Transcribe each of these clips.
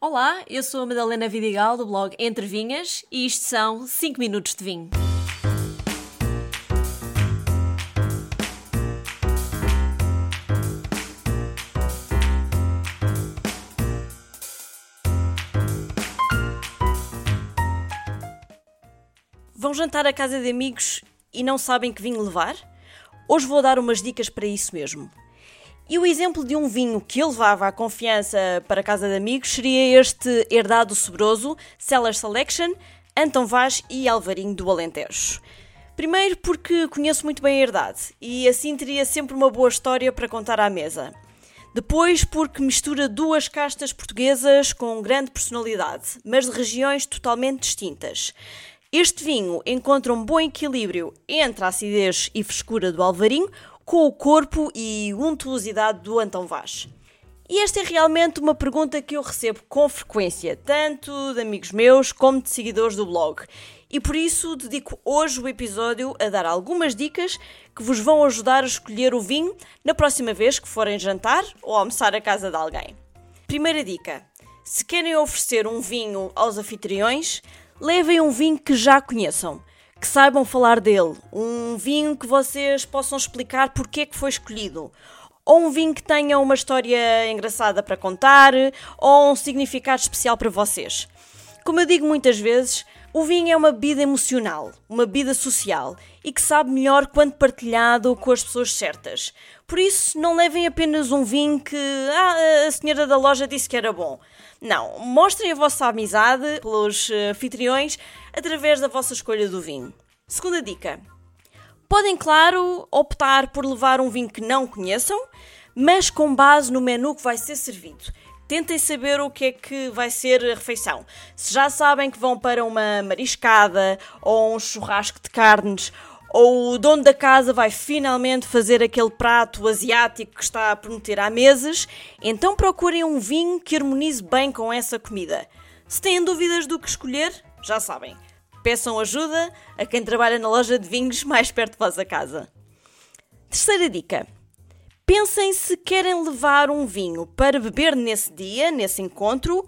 Olá, eu sou a Madalena Vidigal do blog Entre Vinhas e isto são 5 minutos de vinho. Vão jantar à casa de amigos e não sabem que vinho levar? Hoje vou dar umas dicas para isso mesmo. E o exemplo de um vinho que levava à confiança para a casa de amigos seria este herdado sobroso, Cellar Selection, Antão Vaz e Alvarinho do Alentejo. Primeiro porque conheço muito bem a herdade e assim teria sempre uma boa história para contar à mesa. Depois porque mistura duas castas portuguesas com grande personalidade, mas de regiões totalmente distintas. Este vinho encontra um bom equilíbrio entre a acidez e frescura do Alvarinho, com o corpo e untuosidade do Antão Vaz. E esta é realmente uma pergunta que eu recebo com frequência, tanto de amigos meus como de seguidores do blog. E por isso dedico hoje o episódio a dar algumas dicas que vos vão ajudar a escolher o vinho na próxima vez que forem jantar ou almoçar à casa de alguém. Primeira dica: se querem oferecer um vinho aos anfitriões, levem um vinho que já conheçam, que saibam falar dele, um vinho que vocês possam explicar porque é que foi escolhido, ou um vinho que tenha uma história engraçada para contar, ou um significado especial para vocês. Como eu digo muitas vezes, o vinho é uma bebida emocional, uma bebida social e que sabe melhor quando partilhado com as pessoas certas. Por isso, não levem apenas um vinho que ah, a senhora da loja disse que era bom. Não, mostrem a vossa amizade pelos eh, anfitriões através da vossa escolha do vinho. Segunda dica: podem, claro, optar por levar um vinho que não conheçam, mas com base no menu que vai ser servido. Tentem saber o que é que vai ser a refeição. Se já sabem que vão para uma mariscada ou um churrasco de carnes, ou o dono da casa vai finalmente fazer aquele prato asiático que está a prometer há meses, então procurem um vinho que harmonize bem com essa comida. Se têm dúvidas do que escolher, já sabem. Peçam ajuda a quem trabalha na loja de vinhos mais perto de vossa casa. Terceira dica Pensem se querem levar um vinho para beber nesse dia, nesse encontro,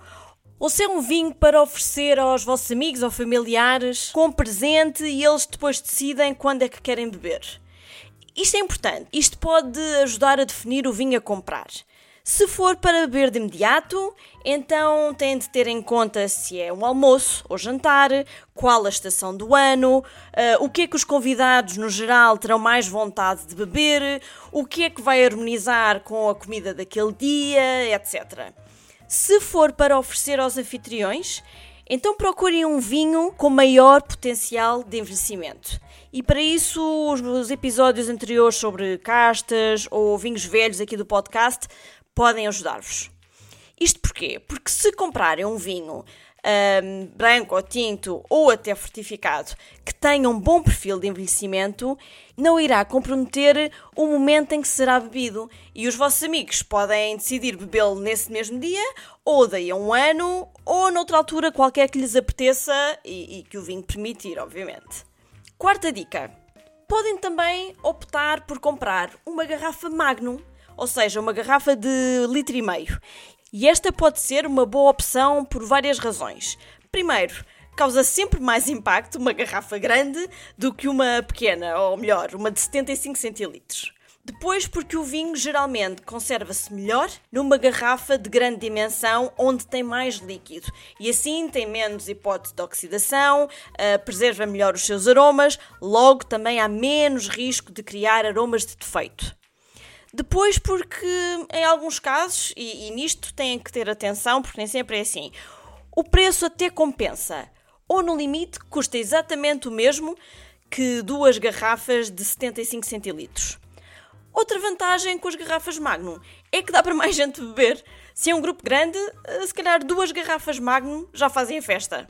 ou se é um vinho para oferecer aos vossos amigos ou familiares com presente e eles depois decidem quando é que querem beber. Isto é importante. Isto pode ajudar a definir o vinho a comprar. Se for para beber de imediato, então tem de ter em conta se é um almoço ou jantar, qual a estação do ano, uh, o que é que os convidados no geral terão mais vontade de beber, o que é que vai harmonizar com a comida daquele dia, etc. Se for para oferecer aos anfitriões, então procurem um vinho com maior potencial de envelhecimento. E para isso, os episódios anteriores sobre castas ou vinhos velhos aqui do podcast podem ajudar-vos. Isto porquê? Porque se comprarem um vinho um, branco ou tinto ou até fortificado que tenha um bom perfil de envelhecimento, não irá comprometer o momento em que será bebido. E os vossos amigos podem decidir bebê-lo nesse mesmo dia, ou daí a um ano, ou noutra altura qualquer que lhes apeteça e, e que o vinho permitir, obviamente. Quarta dica: podem também optar por comprar uma garrafa Magnum ou seja, uma garrafa de litro e meio. E esta pode ser uma boa opção por várias razões. Primeiro, causa sempre mais impacto uma garrafa grande do que uma pequena, ou melhor, uma de 75 centilitros. Depois, porque o vinho geralmente conserva-se melhor numa garrafa de grande dimensão onde tem mais líquido e assim tem menos hipótese de oxidação, uh, preserva melhor os seus aromas, logo também há menos risco de criar aromas de defeito. Depois, porque em alguns casos, e, e nisto têm que ter atenção, porque nem sempre é assim, o preço até compensa. Ou no limite custa exatamente o mesmo que duas garrafas de 75 centilitros. Outra vantagem com as garrafas Magnum é que dá para mais gente beber. Se é um grupo grande, eh, se calhar duas garrafas Magnum já fazem festa.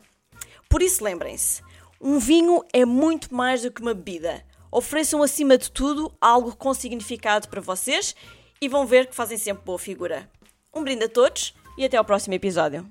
Por isso lembrem-se, um vinho é muito mais do que uma bebida ofereçam acima de tudo algo com significado para vocês e vão ver que fazem sempre boa figura. Um brinde a todos e até ao próximo episódio.